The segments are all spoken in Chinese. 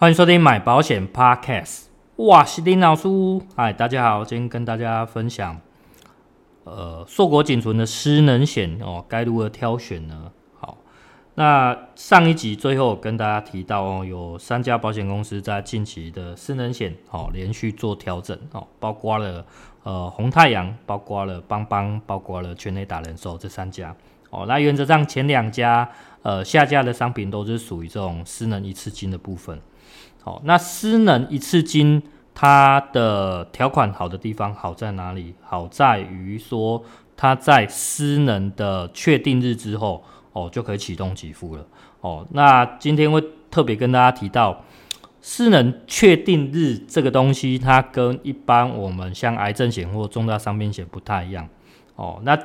欢迎收听买保险 Podcast。哇，是林老师，嗨，大家好，今天跟大家分享，呃，硕果仅存的失能险哦，该如何挑选呢？好，那上一集最后跟大家提到哦，有三家保险公司在近期的失能险哦连续做调整哦，包括了呃红太阳，包括了邦邦，包括了全垒打人寿这三家哦。那原则上前两家呃下架的商品都是属于这种失能一次金的部分。好，那失能一次金，它的条款好的地方好在哪里？好在于说，它在失能的确定日之后，哦，就可以启动给付了。哦，那今天会特别跟大家提到，失能确定日这个东西，它跟一般我们像癌症险或重大伤病险不太一样。哦，那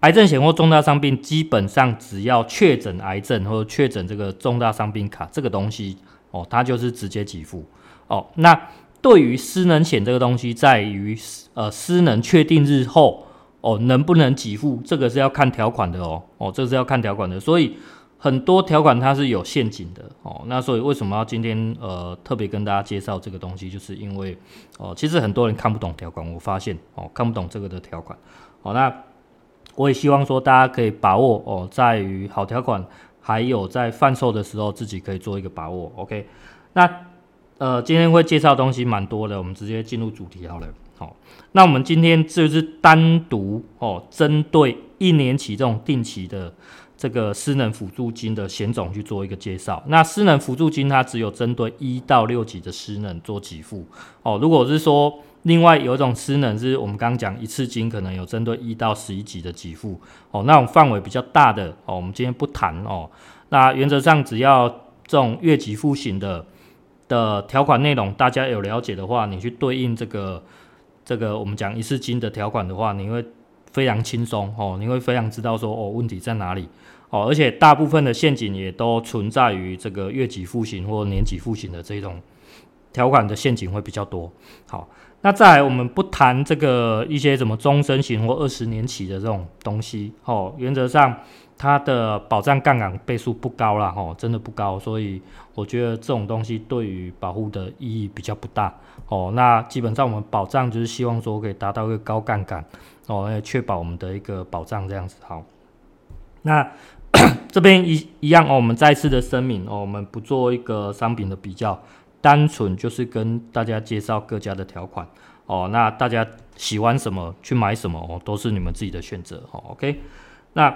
癌症险或重大伤病，基本上只要确诊癌症或者确诊这个重大伤病卡这个东西。哦，它就是直接给付。哦，那对于失能险这个东西，在于呃失能确定日后，哦能不能给付，这个是要看条款的哦。哦，这个是要看条款的，所以很多条款它是有陷阱的。哦，那所以为什么要今天呃特别跟大家介绍这个东西，就是因为哦，其实很多人看不懂条款，我发现哦看不懂这个的条款。哦，那我也希望说大家可以把握哦，在于好条款。还有在贩售的时候，自己可以做一个把握。OK，那呃，今天会介绍东西蛮多的，我们直接进入主题好了。好，那我们今天就是单独哦，针对一年期这种定期的这个失能辅助金的险种去做一个介绍。那失能辅助金它只有针对一到六级的失能做给付哦。如果是说另外有一种失能，是我们刚刚讲一次金，可能有针对一到十一级的给付哦，那种范围比较大的哦，我们今天不谈哦。那原则上，只要这种月给付型的的条款内容，大家有了解的话，你去对应这个这个我们讲一次金的条款的话，你会非常轻松哦，你会非常知道说哦问题在哪里哦，而且大部分的陷阱也都存在于这个月给付型或年给付型的这种条款的陷阱会比较多。好。那再来，我们不谈这个一些什么终身型或二十年期的这种东西，哦，原则上它的保障杠杆倍数不高啦，哦，真的不高，所以我觉得这种东西对于保护的意义比较不大，哦，那基本上我们保障就是希望说可以达到一个高杠杆，哦，来确保我们的一个保障这样子，好，那 这边一一样哦，我们再次的声明哦，我们不做一个商品的比较。单纯就是跟大家介绍各家的条款哦，那大家喜欢什么去买什么哦，都是你们自己的选择哦。OK，那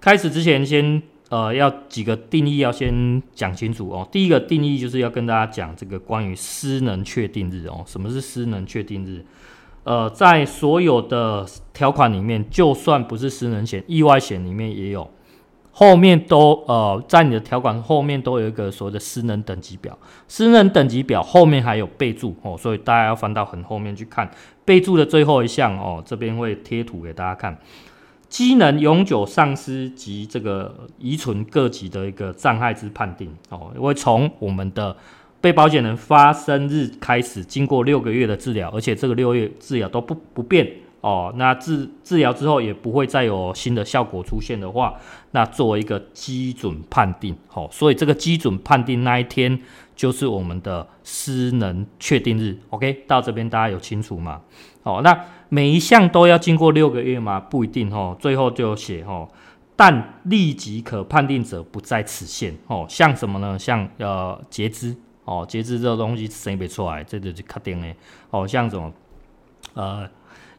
开始之前先呃要几个定义要先讲清楚哦。第一个定义就是要跟大家讲这个关于失能确定日哦，什么是失能确定日？呃，在所有的条款里面，就算不是失能险，意外险里面也有。后面都呃，在你的条款后面都有一个所谓的失能等级表，失能等级表后面还有备注哦，所以大家要翻到很后面去看。备注的最后一项哦，这边会贴图给大家看，机能永久丧失及这个遗存各级的一个障碍之判定哦，因为从我们的被保险人发生日开始，经过六个月的治疗，而且这个六月治疗都不不变。哦，那治治疗之后也不会再有新的效果出现的话，那作为一个基准判定，哦，所以这个基准判定那一天就是我们的失能确定日。OK，到这边大家有清楚吗？哦，那每一项都要经过六个月吗？不一定哦，最后就写哦，但立即可判定者不在此限。哦，像什么呢？像呃截肢，哦截肢这个东西生不出来，这就是确定的。哦，像什么呃。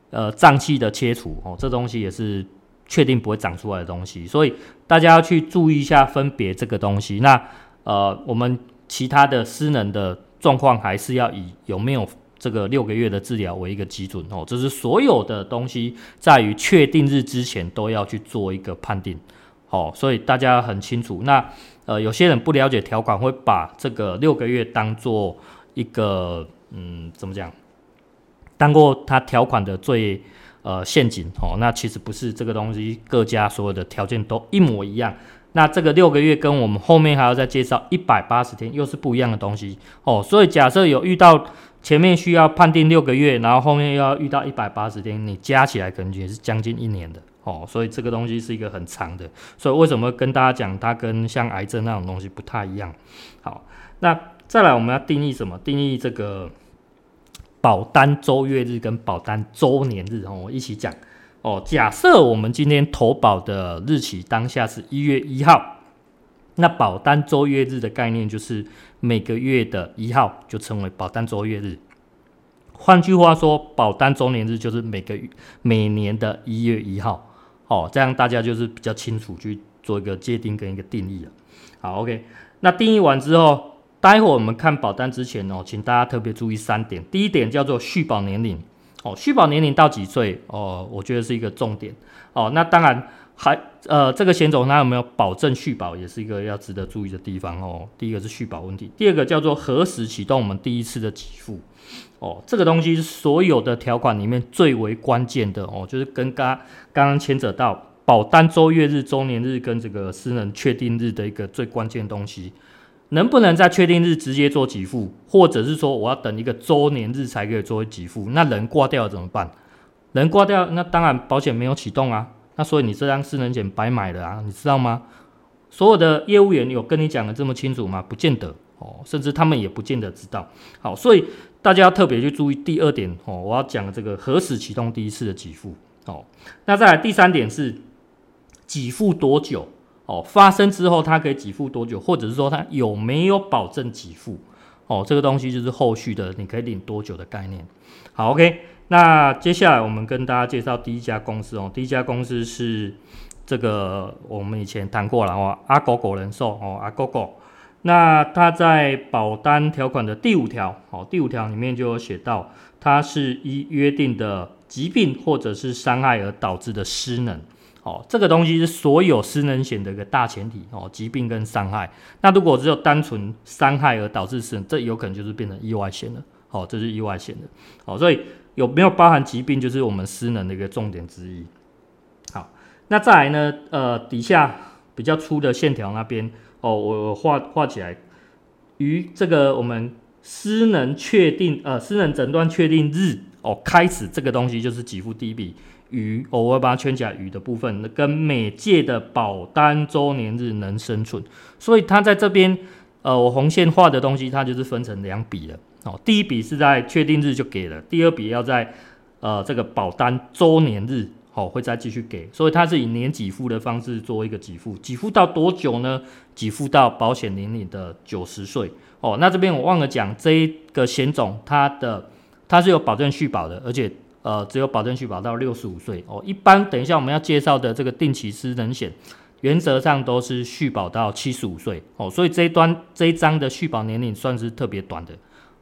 呃，脏器的切除哦，这东西也是确定不会长出来的东西，所以大家要去注意一下分别这个东西。那呃，我们其他的失能的状况还是要以有没有这个六个月的治疗为一个基准哦。这是所有的东西在于确定日之前都要去做一个判定，好，所以大家很清楚。那呃，有些人不了解条款，会把这个六个月当做一个嗯，怎么讲？当过它条款的最呃陷阱哦，那其实不是这个东西，各家所有的条件都一模一样。那这个六个月跟我们后面还要再介绍一百八十天又是不一样的东西哦。所以假设有遇到前面需要判定六个月，然后后面又要遇到一百八十天，你加起来可能也是将近一年的哦。所以这个东西是一个很长的。所以为什么跟大家讲它跟像癌症那种东西不太一样？好，那再来我们要定义什么？定义这个保单周月日跟保单周年日哦，我一起讲哦。假设我们今天投保的日期当下是一月一号，那保单周月日的概念就是每个月的一号就称为保单周月日。换句话说，保单周年日就是每个月每年的一月一号，哦，这样大家就是比较清楚去做一个界定跟一个定义了。好，OK，那定义完之后，待会我们看保单之前哦，请大家特别注意三点。第一点叫做续保年龄，哦，续保年龄到几岁？哦，我觉得是一个重点。哦，那当然还呃，这个险种它有没有保证续保，也是一个要值得注意的地方哦。第一个是续保问题，第二个叫做何时启动我们第一次的给付。哦，这个东西是所有的条款里面最为关键的哦，就是跟刚刚刚牵扯到保单周月日、周年日跟这个私人确定日的一个最关键东西，能不能在确定日直接做给付，或者是说我要等一个周年日才可以做给付？那人挂掉了怎么办？人挂掉，那当然保险没有启动啊，那所以你这张私人险白买了啊，你知道吗？所有的业务员有跟你讲的这么清楚吗？不见得哦，甚至他们也不见得知道。好，所以。大家要特别去注意第二点哦，我要讲这个何时启动第一次的给付哦。那再来第三点是给付多久哦？发生之后它可以给付多久，或者是说它有没有保证给付哦？这个东西就是后续的你可以领多久的概念。好，OK，那接下来我们跟大家介绍第一家公司哦。第一家公司是这个我们以前谈过了哦，阿狗狗人寿哦，阿狗狗。那它在保单条款的第五条，好，第五条里面就有写到，它是依约定的疾病或者是伤害而导致的失能，哦，这个东西是所有失能险的一个大前提，哦，疾病跟伤害。那如果只有单纯伤害而导致失能，这有可能就是变成意外险了，好，这是意外险的，好，所以有没有包含疾病，就是我们失能的一个重点之一。好，那再来呢，呃，底下比较粗的线条那边。哦，我画画起来，于这个我们失能确定呃失能诊断确定日哦开始，这个东西就是给付第一笔于，哦，我会把它圈起来于的部分，跟每届的保单周年日能生存，所以它在这边呃我红线画的东西，它就是分成两笔了哦，第一笔是在确定日就给了，第二笔要在呃这个保单周年日。哦，会再继续给，所以它是以年给付的方式做一个给付，给付到多久呢？给付到保险年龄的九十岁。哦，那这边我忘了讲，这一个险种它的它是有保证续保的，而且呃只有保证续保到六十五岁。哦，一般等一下我们要介绍的这个定期失能险，原则上都是续保到七十五岁。哦，所以这一端这一张的续保年龄算是特别短的。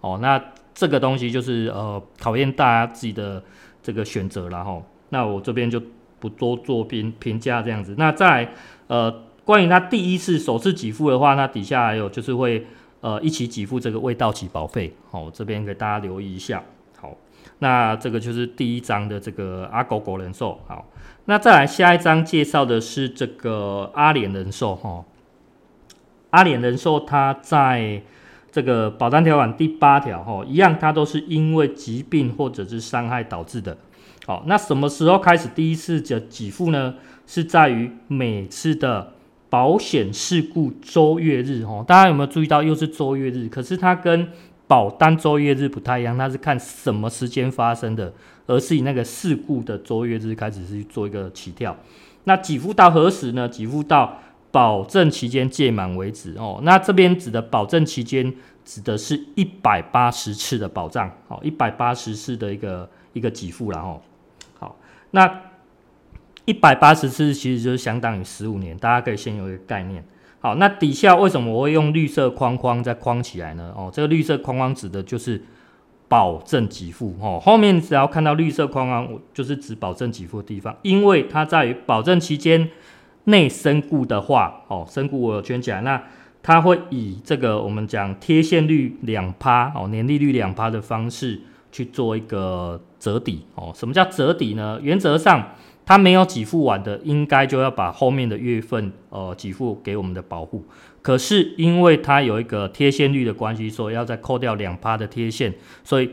哦，那这个东西就是呃考验大家自己的这个选择了哈。那我这边就不多做评评价这样子。那再来呃，关于他第一次首次给付的话，那底下还有就是会呃一起给付这个未到期保费。好，这边给大家留意一下。那这个就是第一章的这个阿狗狗人寿。好，那再来下一章介绍的是这个阿联人寿。哈，阿联人寿它在这个保单条款第八条，哈，一样，它都是因为疾病或者是伤害导致的。好，那什么时候开始第一次的给付呢？是在于每次的保险事故周月日哦。大家有没有注意到，又是周月日？可是它跟保单周月日不太一样，它是看什么时间发生的，而是以那个事故的周月日开始是去做一个起跳。那给付到何时呢？给付到保证期间届满为止哦。那这边指的保证期间，指的是一百八十次的保障，哦，一百八十次的一个一个给付然后。那一百八十次其实就是相当于十五年，大家可以先有一个概念。好，那底下为什么我会用绿色框框再框起来呢？哦，这个绿色框框指的就是保证给付哦。后面只要看到绿色框框，我就是指保证给付的地方，因为它在于保证期间内身故的话，哦，身故我有圈起来，那它会以这个我们讲贴现率两趴哦，年利率两趴的方式。去做一个折抵哦。什么叫折抵呢？原则上，他没有给付完的，应该就要把后面的月份呃给付给我们的保户。可是因为它有一个贴现率的关系，所以要再扣掉两趴的贴现，所以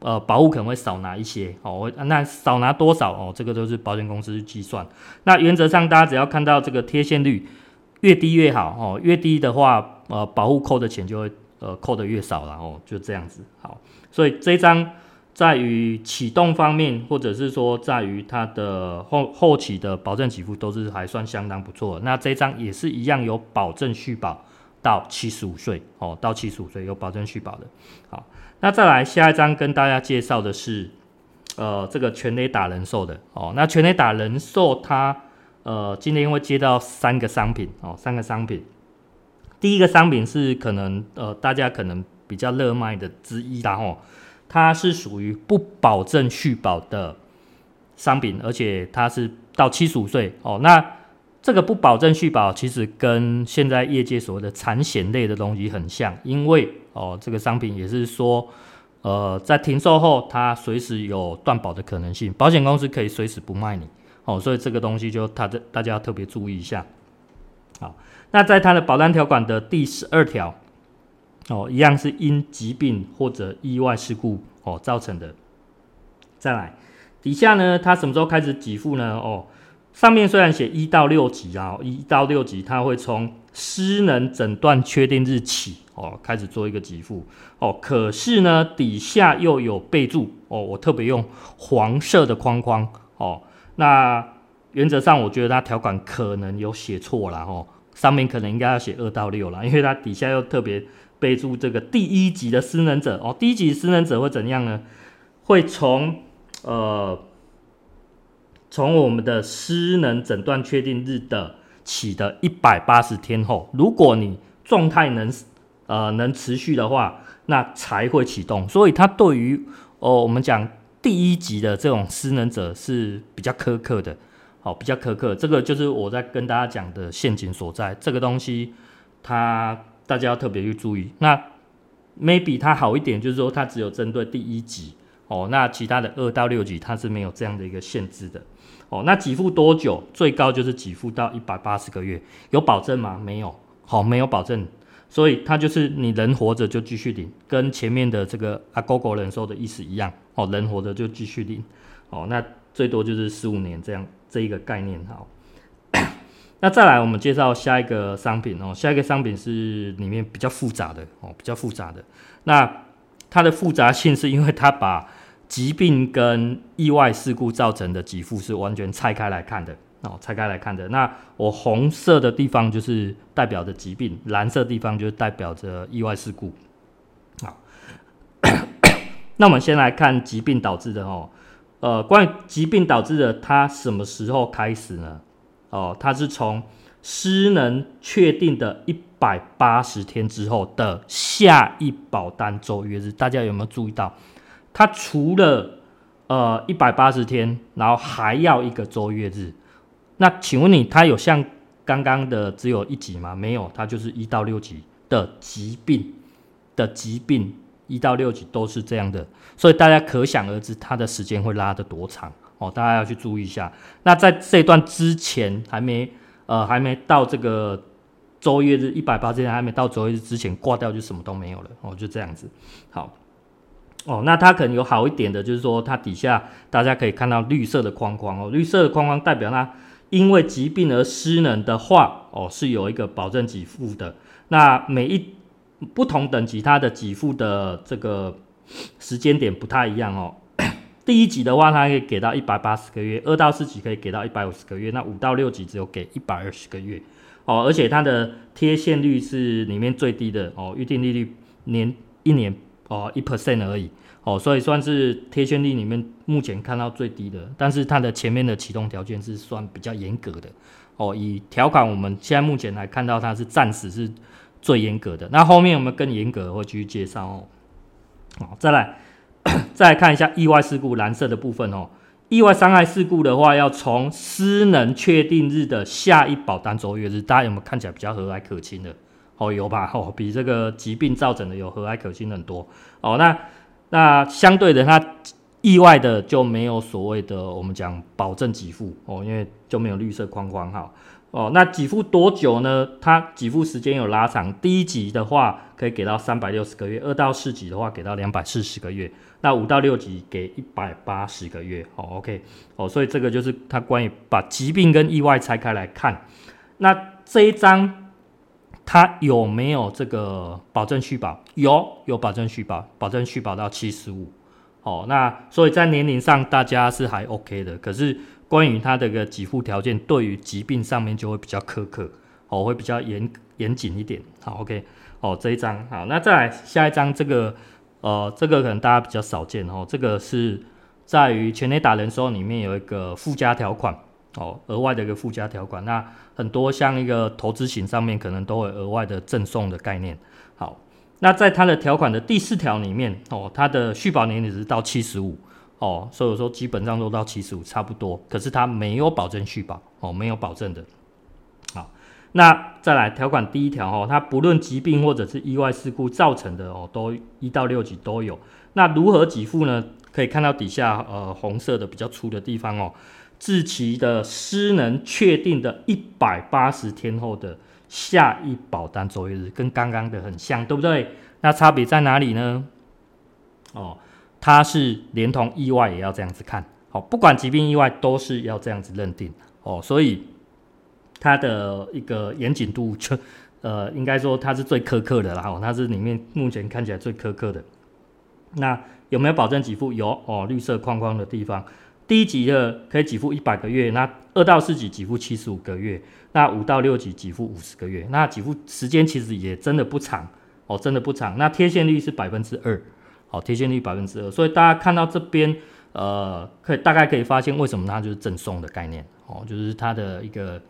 呃保户可能会少拿一些哦。那少拿多少哦？这个都是保险公司去计算。那原则上，大家只要看到这个贴现率越低越好哦，越低的话呃保户扣的钱就会呃扣的越少，然后就这样子。好，所以这张在于启动方面，或者是说在于它的后后期的保证给付都是还算相当不错。那这一张也是一样有保证续保到七十五岁哦，到七十五岁有保证续保的。好，那再来下一张跟大家介绍的是。呃，这个全雷打人寿的哦，那全雷打人寿它呃，今天会接到三个商品哦，三个商品。第一个商品是可能呃，大家可能比较热卖的之一啦哦，它是属于不保证续保的商品，而且它是到七十五岁哦。那这个不保证续保其实跟现在业界所谓的产险类的东西很像，因为哦，这个商品也是说。呃，在停售后，它随时有断保的可能性，保险公司可以随时不卖你，哦，所以这个东西就它的大家要特别注意一下。好，那在它的保单条款的第十二条，哦，一样是因疾病或者意外事故哦造成的。再来，底下呢，它什么时候开始给付呢？哦，上面虽然写一到六级啊，一到六级它会从失能诊断确定日起。哦，开始做一个给付哦，可是呢，底下又有备注哦，我特别用黄色的框框哦。那原则上，我觉得它条款可能有写错了哦，上面可能应该要写二到六了，因为它底下又特别备注这个第一级的失能者哦，第一级失能者会怎样呢？会从呃，从我们的失能诊断确定日的起的一百八十天后，如果你状态能。呃，能持续的话，那才会启动。所以，它对于哦，我们讲第一级的这种失能者是比较苛刻的，好、哦，比较苛刻。这个就是我在跟大家讲的陷阱所在。这个东西，它大家要特别去注意。那 maybe 它好一点，就是说它只有针对第一级哦，那其他的二到六级它是没有这样的一个限制的哦。那给付多久？最高就是给付到一百八十个月，有保证吗？没有，好、哦，没有保证。所以它就是你人活着就继续领，跟前面的这个阿狗狗人寿的意思一样哦，人活着就继续领哦，那最多就是十五年这样这一个概念好。那再来我们介绍下一个商品哦，下一个商品是里面比较复杂的哦，比较复杂的。那它的复杂性是因为它把疾病跟意外事故造成的给付是完全拆开来看的。哦，拆开来看的。那我红色的地方就是代表着疾病，蓝色地方就是代表着意外事故。好，那我们先来看疾病导致的哦。呃，关于疾病导致的，它什么时候开始呢？哦，它是从失能确定的一百八十天之后的下一保单周月日。大家有没有注意到？它除了呃一百八十天，然后还要一个周月日。那请问你，它有像刚刚的只有一级吗？没有，它就是一到六级的疾病的疾病，一到六级都是这样的，所以大家可想而知，它的时间会拉得多长哦，大家要去注意一下。那在这段之前还没呃还没到这个周月日一百八十天还没到周月日之前挂掉就什么都没有了哦，就这样子。好哦，那它可能有好一点的，就是说它底下大家可以看到绿色的框框哦，绿色的框框代表它。因为疾病而失能的话，哦，是有一个保证给付的。那每一不同等级，它的给付的这个时间点不太一样哦。第一级的话，它可以给到一百八十个月；二到四级可以给到一百五十个月；那五到六级只有给一百二十个月。哦，而且它的贴现率是里面最低的哦，预定利率年一年哦一 percent 而已。哦，所以算是贴现率里面目前看到最低的，但是它的前面的启动条件是算比较严格的。哦，以条款我们现在目前来看到它是暂时是最严格的，那后面我们更严格会继续介绍哦。好，再来 再看一下意外事故蓝色的部分哦，意外伤害事故的话要从失能确定日的下一保单周月日，大家有没有看起来比较和蔼可亲的？哦，有吧？哦，比这个疾病造成的有和蔼可亲很多。哦，那。那相对的，它意外的就没有所谓的我们讲保证给付哦，因为就没有绿色框框哈哦。那给付多久呢？它给付时间有拉长，第一级的话可以给到三百六十个月，二到四级的话给到两百四十个月，那五到六级给一百八十个月。哦，OK 哦，所以这个就是它关于把疾病跟意外拆开来看。那这一张它有没有这个保证续保？有，有保证续保，保证续保到七十五。哦，那所以在年龄上大家是还 OK 的，可是关于它的个给付条件，对于疾病上面就会比较苛刻，哦，会比较严严谨一点。好，OK，哦，这一张好，那再来下一张，这个呃，这个可能大家比较少见哦，这个是在于全垒打人寿里面有一个附加条款，哦，额外的一个附加条款，那很多像一个投资型上面可能都会额外的赠送的概念，好。那在它的条款的第四条里面，哦，它的续保年龄是到七十五，哦，所以说基本上都到七十五差不多，可是它没有保证续保，哦，没有保证的。好，那再来条款第一条，哦，它不论疾病或者是意外事故造成的，哦，都一到六级都有。那如何给付呢？可以看到底下，呃，红色的比较粗的地方，哦，至其的失能确定的一百八十天后的。下一保单作业日跟刚刚的很像，对不对？那差别在哪里呢？哦，它是连同意外也要这样子看，好，不管疾病意外都是要这样子认定，哦，所以它的一个严谨度就，呃，应该说它是最苛刻的啦，哦，它是里面目前看起来最苛刻的。那有没有保证给付？有哦，绿色框框的地方。第一级的可以给付一百个月，那二到四级给付七十五个月，那五到六级给付五十个月，那给付时间其实也真的不长哦，真的不长。那贴现率是百分之二，好，贴现率百分之二，所以大家看到这边，呃，可以大概可以发现为什么它就是赠送的概念哦，就是它的一个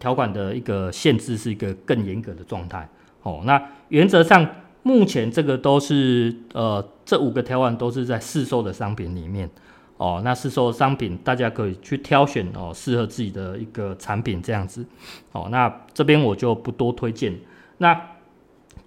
条款的一个限制是一个更严格的状态哦。那原则上目前这个都是呃这五个条款都是在市售的商品里面。哦，那是说商品，大家可以去挑选哦，适合自己的一个产品这样子。哦，那这边我就不多推荐。那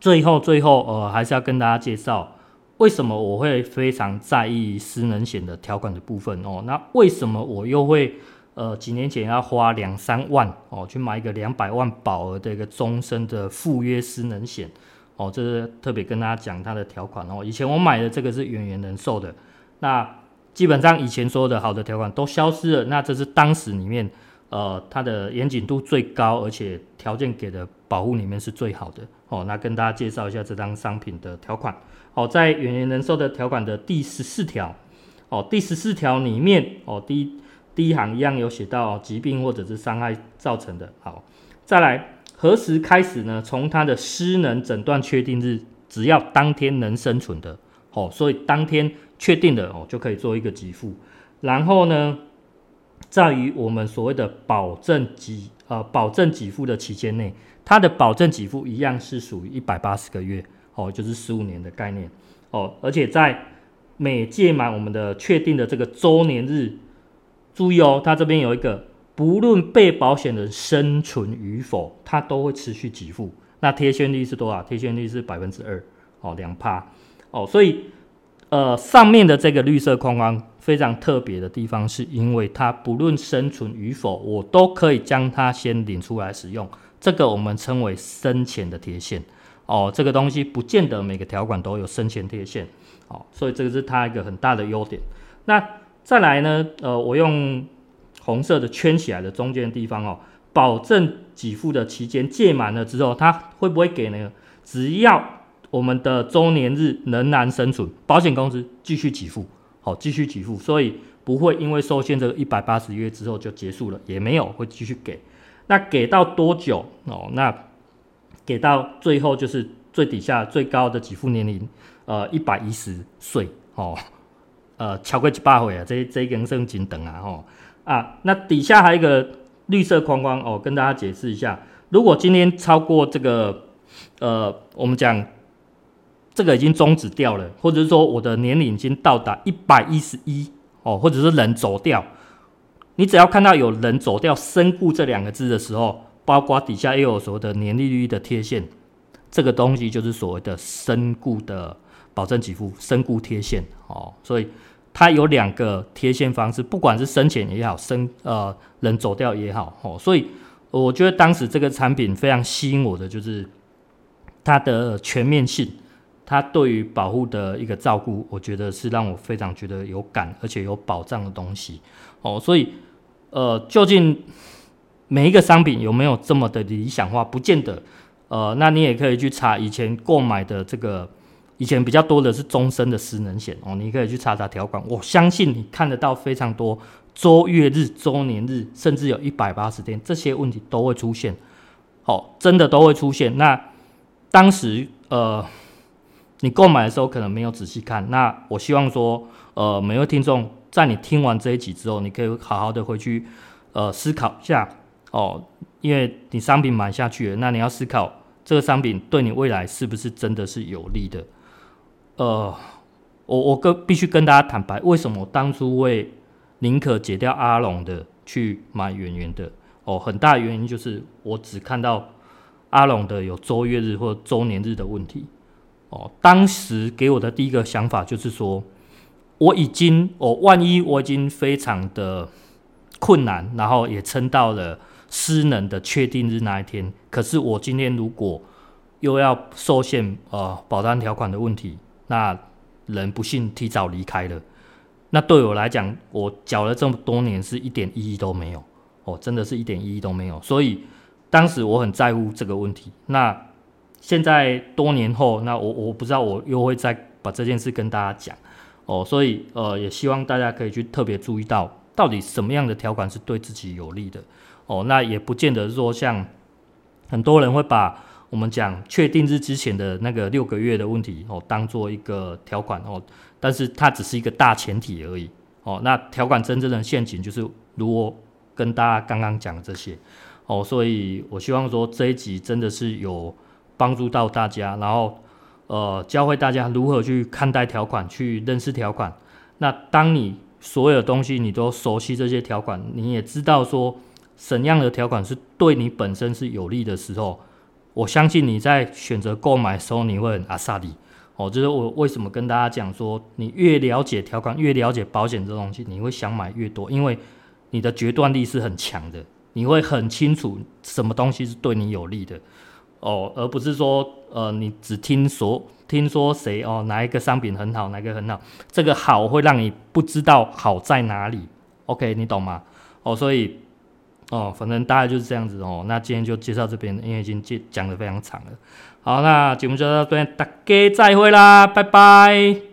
最后最后呃，还是要跟大家介绍，为什么我会非常在意失能险的条款的部分哦。那为什么我又会呃几年前要花两三万哦去买一个两百万保额的一个终身的附约失能险？哦，这是特别跟大家讲它的条款哦。以前我买的这个是远远人寿的，那。基本上以前说的好的条款都消失了，那这是当时里面，呃，它的严谨度最高，而且条件给的保护里面是最好的哦。那跟大家介绍一下这张商品的条款哦，在远远人寿的条款的第十四条哦，第十四条里面哦，第一第一行一样有写到疾病或者是伤害造成的。好，再来何时开始呢？从他的失能诊断确定日，只要当天能生存的哦，所以当天。确定的哦，就可以做一个给付。然后呢，在于我们所谓的保证给呃保证给付的期间内，它的保证给付一样是属于一百八十个月哦，就是十五年的概念哦。而且在每届满我们的确定的这个周年日，注意哦，它这边有一个，不论被保险人生存与否，它都会持续给付。那贴现率是多少？贴现率是百分之二哦，两趴哦，所以。呃，上面的这个绿色框框非常特别的地方，是因为它不论生存与否，我都可以将它先领出来使用。这个我们称为生前的贴现哦。这个东西不见得每个条款都有生前贴现哦，所以这个是它一个很大的优点。那再来呢，呃，我用红色的圈起来的中间地方哦，保证给付的期间届满了之后，它会不会给呢？只要我们的周年日仍然生存，保险公司继续给付，好，继续给付，所以不会因为受限这个一百八十月之后就结束了，也没有会继续给。那给到多久哦？那给到最后就是最底下最高的给付年龄，呃，一百一十岁哦，呃，超过一百岁啊，这这一根生紧等啊，吼啊，那底下还有一个绿色框框哦，跟大家解释一下，如果今天超过这个，呃，我们讲。这个已经终止掉了，或者是说我的年龄已经到达一百一十一哦，或者是人走掉，你只要看到有人走掉、身故这两个字的时候，包括底下又有所谓的年利率的贴现，这个东西就是所谓的身故的保证给付、身故贴现哦。所以它有两个贴现方式，不管是生前也好，生呃人走掉也好哦。所以我觉得当时这个产品非常吸引我的，就是它的全面性。它对于保护的一个照顾，我觉得是让我非常觉得有感，而且有保障的东西哦。所以，呃，究竟每一个商品有没有这么的理想化？不见得。呃，那你也可以去查以前购买的这个，以前比较多的是终身的失能险哦，你可以去查查条款。我相信你看得到非常多周月日、周年日，甚至有一百八十天，这些问题都会出现。哦，真的都会出现。那当时呃，你购买的时候可能没有仔细看。那我希望说，呃，每位听众在你听完这一集之后，你可以好好的回去呃思考一下哦，因为你商品买下去了，那你要思考这个商品对你未来是不是真的是有利的。呃，我我跟必须跟大家坦白，为什么当初会宁可解掉阿龙的去买圆圆的？哦，很大原因就是我只看到阿龙的有周月日或周年日的问题。哦，当时给我的第一个想法就是说，我已经，哦，万一我已经非常的困难，然后也撑到了失能的确定日那一天，可是我今天如果又要受限呃保单条款的问题，那人不幸提早离开了，那对我来讲，我缴了这么多年是一点意义都没有。哦，真的是一点意义都没有，所以当时我很在乎这个问题。那现在多年后，那我我不知道我又会再把这件事跟大家讲哦，所以呃，也希望大家可以去特别注意到，到底什么样的条款是对自己有利的哦。那也不见得说像很多人会把我们讲确定日之前的那个六个月的问题哦当做一个条款哦，但是它只是一个大前提而已哦。那条款真正的陷阱就是如果。跟大家刚刚讲的这些哦，所以我希望说这一集真的是有帮助到大家，然后呃教会大家如何去看待条款，去认识条款。那当你所有东西你都熟悉这些条款，你也知道说怎样的条款是对你本身是有利的时候，我相信你在选择购买时候你会很阿萨里哦。就是我为什么跟大家讲说，你越了解条款，越了解保险这东西，你会想买越多，因为。你的决断力是很强的，你会很清楚什么东西是对你有利的哦，而不是说呃，你只听说听说谁哦，哪一个商品很好，哪个很好，这个好会让你不知道好在哪里。OK，你懂吗？哦，所以哦，反正大概就是这样子哦。那今天就介绍这边，因为已经讲讲得非常长了。好，那节目就到这边，大家再会啦，拜拜。